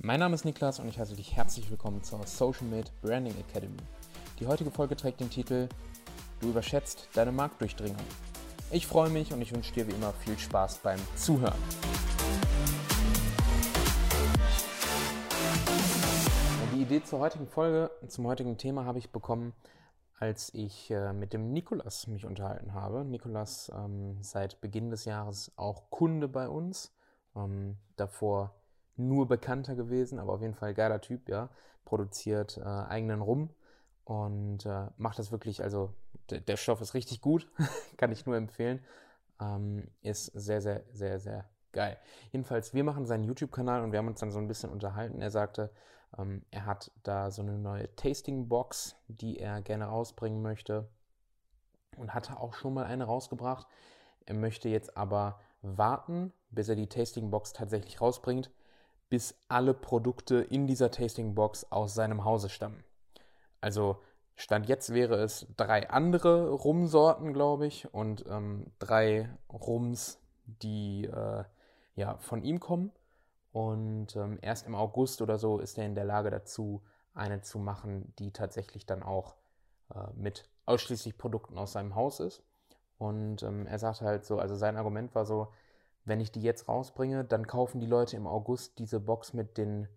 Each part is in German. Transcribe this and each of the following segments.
Mein Name ist Niklas und ich heiße dich herzlich willkommen zur Social Made Branding Academy. Die heutige Folge trägt den Titel Du überschätzt deine Marktdurchdringung. Ich freue mich und ich wünsche dir wie immer viel Spaß beim Zuhören. Die Idee zur heutigen Folge, zum heutigen Thema habe ich bekommen, als ich äh, mit dem Nikolas mich unterhalten habe. Nikolas ähm, seit Beginn des Jahres auch Kunde bei uns. Ähm, davor nur bekannter gewesen, aber auf jeden Fall geiler Typ, ja. Produziert äh, eigenen Rum und äh, macht das wirklich, also der Stoff ist richtig gut, kann ich nur empfehlen. Ähm, ist sehr, sehr, sehr, sehr geil. Jedenfalls, wir machen seinen YouTube-Kanal und wir haben uns dann so ein bisschen unterhalten. Er sagte, ähm, er hat da so eine neue Tasting-Box, die er gerne rausbringen möchte und hatte auch schon mal eine rausgebracht. Er möchte jetzt aber warten, bis er die Tasting-Box tatsächlich rausbringt, bis alle Produkte in dieser Tasting Box aus seinem Hause stammen. Also Stand jetzt wäre es drei andere Rumsorten, glaube ich, und ähm, drei Rums, die äh, ja von ihm kommen. Und ähm, erst im August oder so ist er in der Lage dazu, eine zu machen, die tatsächlich dann auch äh, mit ausschließlich Produkten aus seinem Haus ist. Und ähm, er sagt halt so, also sein Argument war so, wenn ich die jetzt rausbringe, dann kaufen die Leute im August diese Box mit den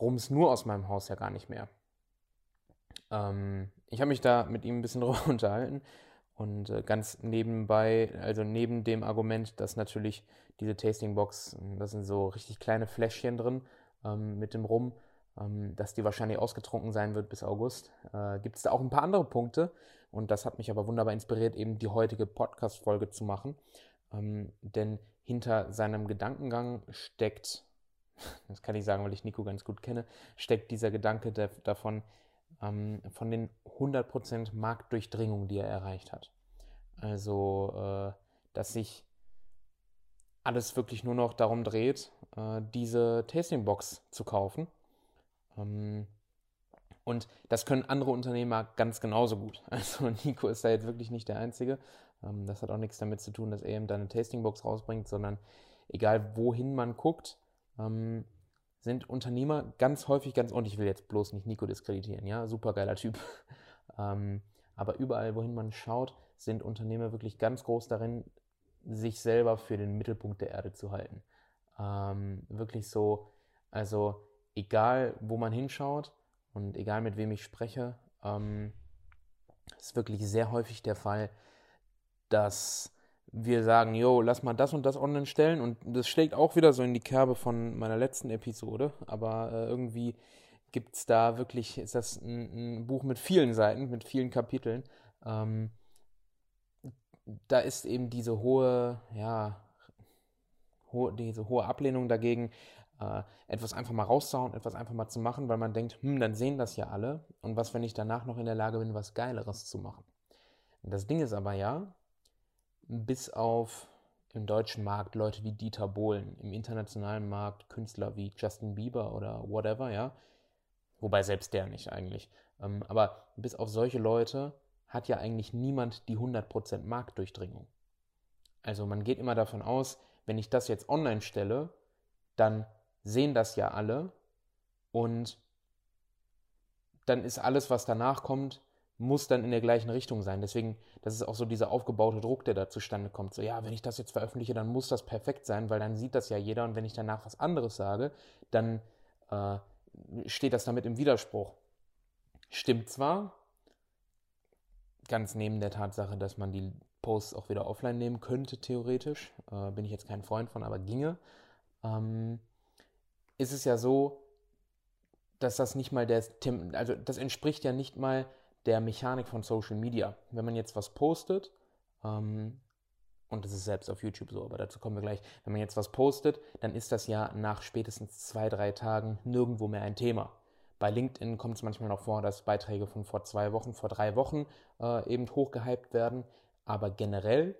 Rums nur aus meinem Haus ja gar nicht mehr. Ähm, ich habe mich da mit ihm ein bisschen drüber unterhalten und äh, ganz nebenbei, also neben dem Argument, dass natürlich diese Tasting Box, da sind so richtig kleine Fläschchen drin ähm, mit dem Rum, ähm, dass die wahrscheinlich ausgetrunken sein wird bis August, äh, gibt es da auch ein paar andere Punkte und das hat mich aber wunderbar inspiriert, eben die heutige Podcast-Folge zu machen. Ähm, denn hinter seinem Gedankengang steckt, das kann ich sagen, weil ich Nico ganz gut kenne, steckt dieser Gedanke der, davon, ähm, von den 100% Marktdurchdringung, die er erreicht hat. Also, äh, dass sich alles wirklich nur noch darum dreht, äh, diese Tastingbox zu kaufen. Ähm, und das können andere Unternehmer ganz genauso gut. Also Nico ist da jetzt wirklich nicht der Einzige. Ähm, das hat auch nichts damit zu tun, dass eben da eine Tastingbox rausbringt, sondern egal wohin man guckt, ähm, sind Unternehmer ganz häufig ganz, und ich will jetzt bloß nicht Nico diskreditieren, ja, super geiler Typ. Ähm, aber überall, wohin man schaut, sind Unternehmer wirklich ganz groß darin, sich selber für den Mittelpunkt der Erde zu halten. wirklich so, also egal, wo man hinschaut und egal mit wem ich spreche, ist wirklich sehr häufig der Fall, dass wir sagen, yo, lass mal das und das online stellen und das schlägt auch wieder so in die Kerbe von meiner letzten Episode, aber äh, irgendwie gibt es da wirklich, ist das ein, ein, Buch mit vielen Seiten, mit vielen Kapiteln. Ähm, da ist eben diese hohe, ja, hohe, diese hohe Ablehnung dagegen, äh, etwas einfach mal rauszuhauen, etwas einfach mal zu machen, weil man denkt, hm, dann sehen das ja alle und was, wenn ich danach noch in der Lage bin, was Geileres zu machen. Das Ding ist aber ja, bis auf im deutschen Markt Leute wie Dieter Bohlen, im internationalen Markt Künstler wie Justin Bieber oder whatever, ja. Wobei selbst der nicht eigentlich. Ähm, aber bis auf solche Leute hat ja eigentlich niemand die 100% Marktdurchdringung. Also man geht immer davon aus, wenn ich das jetzt online stelle, dann sehen das ja alle und dann ist alles, was danach kommt, muss dann in der gleichen Richtung sein. Deswegen, das ist auch so dieser aufgebaute Druck, der da zustande kommt. So, ja, wenn ich das jetzt veröffentliche, dann muss das perfekt sein, weil dann sieht das ja jeder und wenn ich danach was anderes sage, dann äh, steht das damit im Widerspruch. Stimmt zwar, ganz neben der Tatsache, dass man die Posts auch wieder offline nehmen könnte, theoretisch, äh, bin ich jetzt kein Freund von, aber ginge, ähm, ist es ja so, dass das nicht mal der, also das entspricht ja nicht mal der Mechanik von Social Media. Wenn man jetzt was postet, ähm, und das ist selbst auf YouTube so, aber dazu kommen wir gleich, wenn man jetzt was postet, dann ist das ja nach spätestens zwei, drei Tagen nirgendwo mehr ein Thema. Bei LinkedIn kommt es manchmal noch vor, dass Beiträge von vor zwei Wochen, vor drei Wochen äh, eben hochgehypt werden, aber generell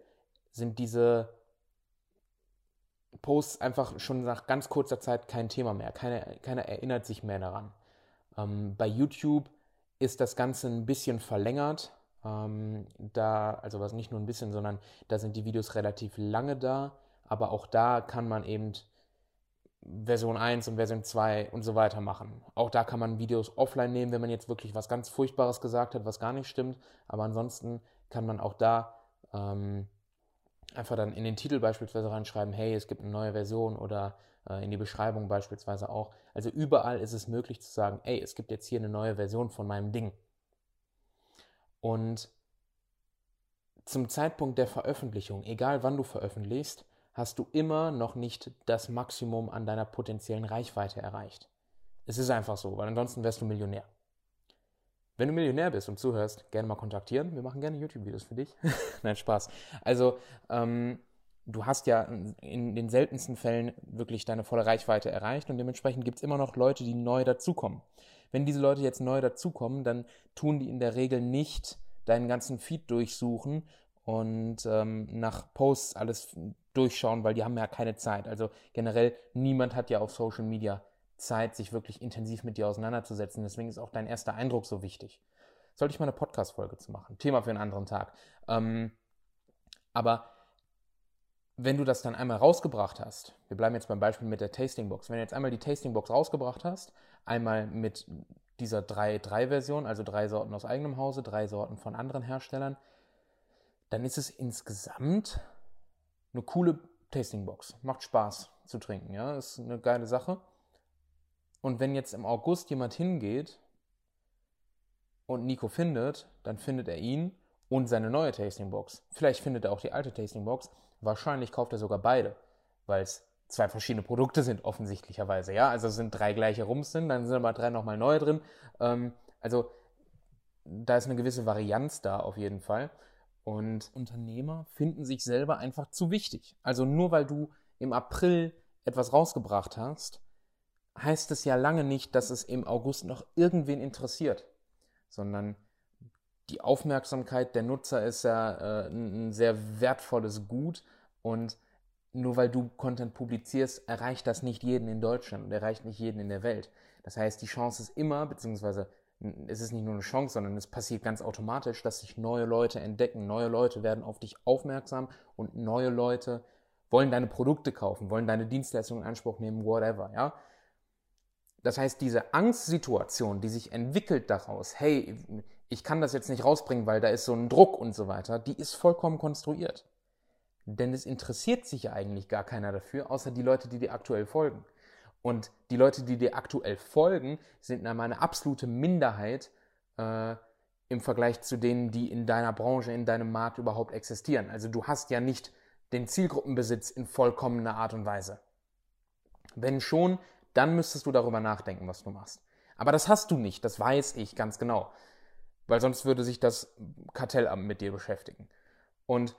sind diese Posts einfach schon nach ganz kurzer Zeit kein Thema mehr. Keiner, keiner erinnert sich mehr daran. Ähm, bei YouTube ist das Ganze ein bisschen verlängert. Ähm, da, also was nicht nur ein bisschen, sondern da sind die Videos relativ lange da, aber auch da kann man eben Version 1 und Version 2 und so weiter machen. Auch da kann man Videos offline nehmen, wenn man jetzt wirklich was ganz Furchtbares gesagt hat, was gar nicht stimmt. Aber ansonsten kann man auch da ähm, einfach dann in den Titel beispielsweise reinschreiben, hey, es gibt eine neue Version oder äh, in die Beschreibung beispielsweise auch. Also überall ist es möglich zu sagen, ey, es gibt jetzt hier eine neue Version von meinem Ding. Und zum Zeitpunkt der Veröffentlichung, egal wann du veröffentlichst, hast du immer noch nicht das Maximum an deiner potenziellen Reichweite erreicht. Es ist einfach so, weil ansonsten wärst du Millionär. Wenn du Millionär bist und zuhörst, gerne mal kontaktieren. Wir machen gerne YouTube-Videos für dich. Nein, Spaß. Also, ähm, du hast ja in den seltensten Fällen wirklich deine volle Reichweite erreicht und dementsprechend gibt es immer noch Leute, die neu dazukommen. Wenn diese Leute jetzt neu dazukommen, dann tun die in der Regel nicht deinen ganzen Feed durchsuchen und ähm, nach Posts alles durchschauen, weil die haben ja keine Zeit. Also generell, niemand hat ja auf Social Media Zeit, sich wirklich intensiv mit dir auseinanderzusetzen. Deswegen ist auch dein erster Eindruck so wichtig. Sollte ich mal eine Podcast-Folge zu machen. Thema für einen anderen Tag. Ähm, aber wenn du das dann einmal rausgebracht hast, wir bleiben jetzt beim Beispiel mit der Tastingbox, wenn du jetzt einmal die Tastingbox rausgebracht hast, einmal mit dieser 3-3-Version, also drei Sorten aus eigenem Hause, drei Sorten von anderen Herstellern, dann ist es insgesamt eine coole Tastingbox. Macht Spaß zu trinken, ja, ist eine geile Sache. Und wenn jetzt im August jemand hingeht und Nico findet, dann findet er ihn und seine neue Tastingbox. Vielleicht findet er auch die alte Tastingbox. Wahrscheinlich kauft er sogar beide, weil es zwei verschiedene Produkte sind, offensichtlicherweise. Ja, also sind drei gleiche Rums drin, dann sind aber drei nochmal neue drin. Ähm, also da ist eine gewisse Varianz da auf jeden Fall. Und Unternehmer finden sich selber einfach zu wichtig. Also nur weil du im April etwas rausgebracht hast, heißt es ja lange nicht, dass es im August noch irgendwen interessiert, sondern die Aufmerksamkeit der Nutzer ist ja äh, ein sehr wertvolles Gut und nur weil du Content publizierst, erreicht das nicht jeden in Deutschland und erreicht nicht jeden in der Welt. Das heißt, die Chance ist immer, beziehungsweise es ist nicht nur eine Chance, sondern es passiert ganz automatisch, dass sich neue Leute entdecken. Neue Leute werden auf dich aufmerksam und neue Leute wollen deine Produkte kaufen, wollen deine Dienstleistungen in Anspruch nehmen, whatever, ja. Das heißt, diese Angstsituation, die sich entwickelt daraus, hey, ich kann das jetzt nicht rausbringen, weil da ist so ein Druck und so weiter, die ist vollkommen konstruiert. Denn es interessiert sich ja eigentlich gar keiner dafür, außer die Leute, die dir aktuell folgen. Und die Leute, die dir aktuell folgen, sind eine absolute Minderheit äh, im Vergleich zu denen, die in deiner Branche, in deinem Markt überhaupt existieren. Also du hast ja nicht den Zielgruppenbesitz in vollkommener Art und Weise. Wenn schon, dann müsstest du darüber nachdenken, was du machst. Aber das hast du nicht, das weiß ich ganz genau. Weil sonst würde sich das Kartellamt mit dir beschäftigen. Und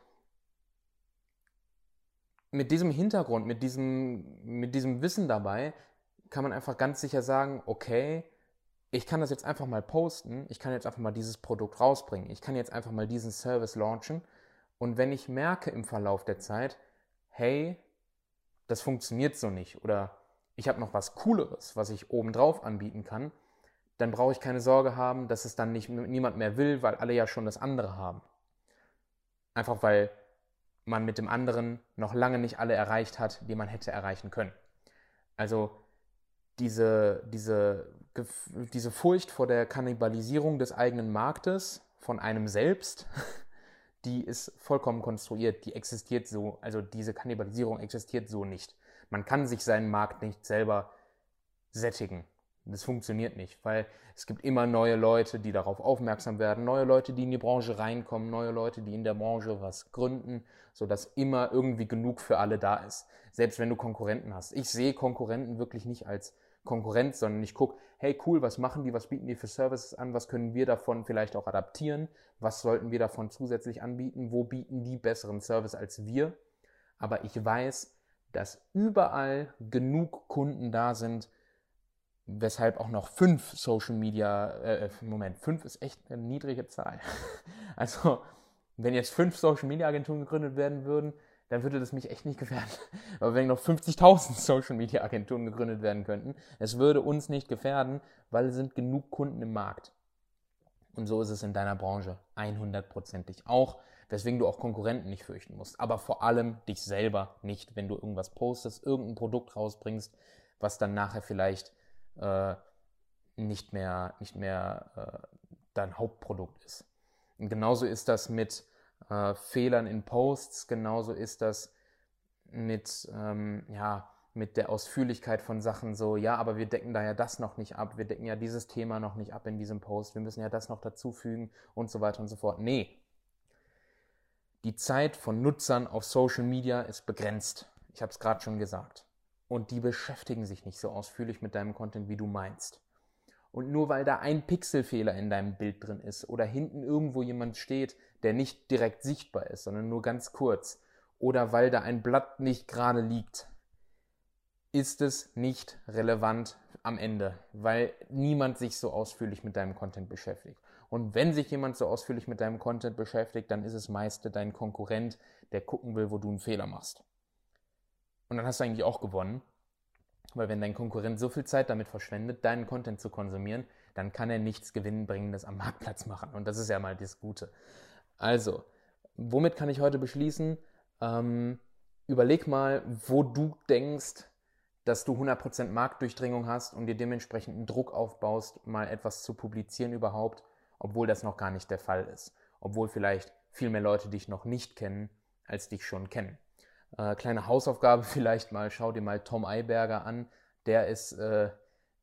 mit diesem Hintergrund, mit diesem, mit diesem Wissen dabei, kann man einfach ganz sicher sagen, okay, ich kann das jetzt einfach mal posten, ich kann jetzt einfach mal dieses Produkt rausbringen, ich kann jetzt einfach mal diesen Service launchen und wenn ich merke im Verlauf der Zeit, hey, das funktioniert so nicht oder ich habe noch was Cooleres, was ich obendrauf anbieten kann, dann brauche ich keine Sorge haben, dass es dann nicht niemand mehr will, weil alle ja schon das andere haben. Einfach weil man mit dem anderen noch lange nicht alle erreicht hat, die man hätte erreichen können. Also diese, diese, diese Furcht vor der Kannibalisierung des eigenen Marktes von einem selbst, die ist vollkommen konstruiert, die existiert so, also diese Kannibalisierung existiert so nicht. Man kann sich seinen Markt nicht selber sättigen. Das funktioniert nicht, weil es gibt immer neue Leute, die darauf aufmerksam werden, neue Leute, die in die Branche reinkommen, neue Leute, die in der Branche was gründen, sodass immer irgendwie genug für alle da ist. Selbst wenn du Konkurrenten hast. Ich sehe Konkurrenten wirklich nicht als Konkurrent, sondern ich gucke, hey cool, was machen die, was bieten die für Services an, was können wir davon vielleicht auch adaptieren, was sollten wir davon zusätzlich anbieten, wo bieten die besseren Service als wir. Aber ich weiß, dass überall genug Kunden da sind, weshalb auch noch fünf Social Media, äh, äh, Moment, fünf ist echt eine niedrige Zahl. Also, wenn jetzt fünf Social Media Agenturen gegründet werden würden, dann würde das mich echt nicht gefährden. Aber wenn noch 50.000 Social Media Agenturen gegründet werden könnten, es würde uns nicht gefährden, weil es sind genug Kunden im Markt. Und so ist es in deiner Branche 100%ig auch. Weswegen du auch Konkurrenten nicht fürchten musst. Aber vor allem dich selber nicht, wenn du irgendwas postest, irgendein Produkt rausbringst, was dann nachher vielleicht äh, nicht mehr, nicht mehr äh, dein Hauptprodukt ist. Und genauso ist das mit äh, Fehlern in Posts, genauso ist das mit, ähm, ja, mit der Ausführlichkeit von Sachen so, ja, aber wir decken da ja das noch nicht ab, wir decken ja dieses Thema noch nicht ab in diesem Post, wir müssen ja das noch dazufügen und so weiter und so fort. Nee. Die Zeit von Nutzern auf Social Media ist begrenzt. Ich habe es gerade schon gesagt. Und die beschäftigen sich nicht so ausführlich mit deinem Content, wie du meinst. Und nur weil da ein Pixelfehler in deinem Bild drin ist oder hinten irgendwo jemand steht, der nicht direkt sichtbar ist, sondern nur ganz kurz, oder weil da ein Blatt nicht gerade liegt, ist es nicht relevant am Ende, weil niemand sich so ausführlich mit deinem Content beschäftigt. Und wenn sich jemand so ausführlich mit deinem Content beschäftigt, dann ist es meist dein Konkurrent, der gucken will, wo du einen Fehler machst. Und dann hast du eigentlich auch gewonnen, weil wenn dein Konkurrent so viel Zeit damit verschwendet, deinen Content zu konsumieren, dann kann er nichts Gewinnbringendes am Marktplatz machen. Und das ist ja mal das Gute. Also, womit kann ich heute beschließen? Ähm, überleg mal, wo du denkst, dass du 100% Marktdurchdringung hast und dir dementsprechend einen Druck aufbaust, mal etwas zu publizieren überhaupt, obwohl das noch gar nicht der Fall ist. Obwohl vielleicht viel mehr Leute dich noch nicht kennen, als dich schon kennen. Äh, kleine Hausaufgabe vielleicht mal, schau dir mal Tom Eiberger an. Der ist äh,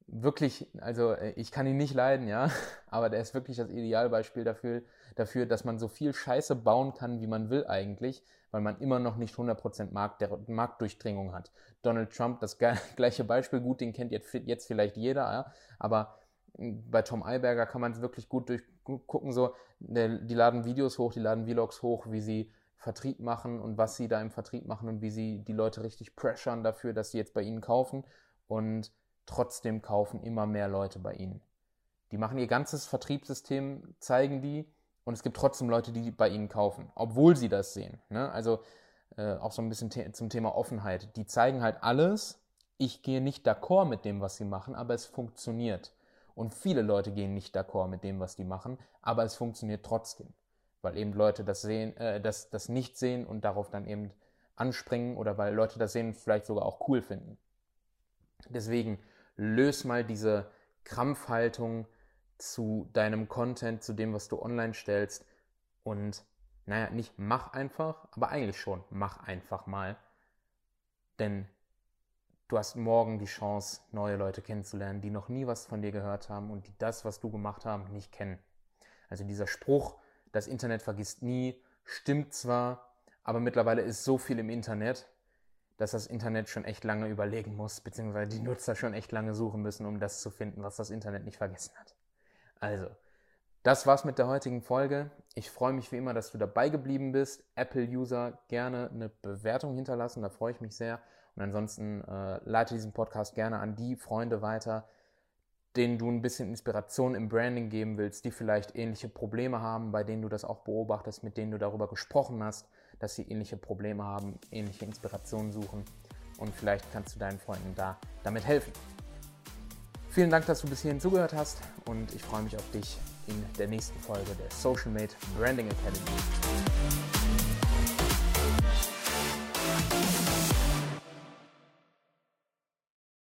wirklich, also äh, ich kann ihn nicht leiden, ja, aber der ist wirklich das Idealbeispiel dafür, dafür, dass man so viel Scheiße bauen kann, wie man will eigentlich, weil man immer noch nicht 100% Markt, der, Marktdurchdringung hat. Donald Trump, das gleiche Beispiel, gut, den kennt jetzt, jetzt vielleicht jeder, ja, aber bei Tom Eiberger kann man es wirklich gut durchgucken, so, die laden Videos hoch, die laden Vlogs hoch, wie sie Vertrieb machen und was sie da im Vertrieb machen und wie sie die Leute richtig pressern dafür, dass sie jetzt bei ihnen kaufen und trotzdem kaufen immer mehr Leute bei ihnen. Die machen ihr ganzes Vertriebssystem, zeigen die und es gibt trotzdem Leute, die bei ihnen kaufen, obwohl sie das sehen. Ne? Also äh, auch so ein bisschen te zum Thema Offenheit. Die zeigen halt alles. Ich gehe nicht d'accord mit dem, was sie machen, aber es funktioniert. Und viele Leute gehen nicht d'accord mit dem, was die machen, aber es funktioniert trotzdem. Weil eben Leute das sehen, äh, das, das nicht sehen und darauf dann eben anspringen oder weil Leute das sehen und vielleicht sogar auch cool finden. Deswegen löse mal diese Krampfhaltung zu deinem Content, zu dem, was du online stellst. Und naja, nicht mach einfach, aber eigentlich schon, mach einfach mal. Denn du hast morgen die Chance, neue Leute kennenzulernen, die noch nie was von dir gehört haben und die das, was du gemacht haben, nicht kennen. Also dieser Spruch, das Internet vergisst nie, stimmt zwar, aber mittlerweile ist so viel im Internet, dass das Internet schon echt lange überlegen muss, beziehungsweise die Nutzer schon echt lange suchen müssen, um das zu finden, was das Internet nicht vergessen hat. Also, das war's mit der heutigen Folge. Ich freue mich wie immer, dass du dabei geblieben bist. Apple-User gerne eine Bewertung hinterlassen, da freue ich mich sehr. Und ansonsten äh, leite diesen Podcast gerne an die Freunde weiter, denen du ein bisschen Inspiration im Branding geben willst, die vielleicht ähnliche Probleme haben, bei denen du das auch beobachtest, mit denen du darüber gesprochen hast, dass sie ähnliche Probleme haben, ähnliche Inspirationen suchen und vielleicht kannst du deinen Freunden da damit helfen. Vielen Dank, dass du bis hierhin zugehört hast und ich freue mich auf dich in der nächsten Folge der Social Made Branding Academy.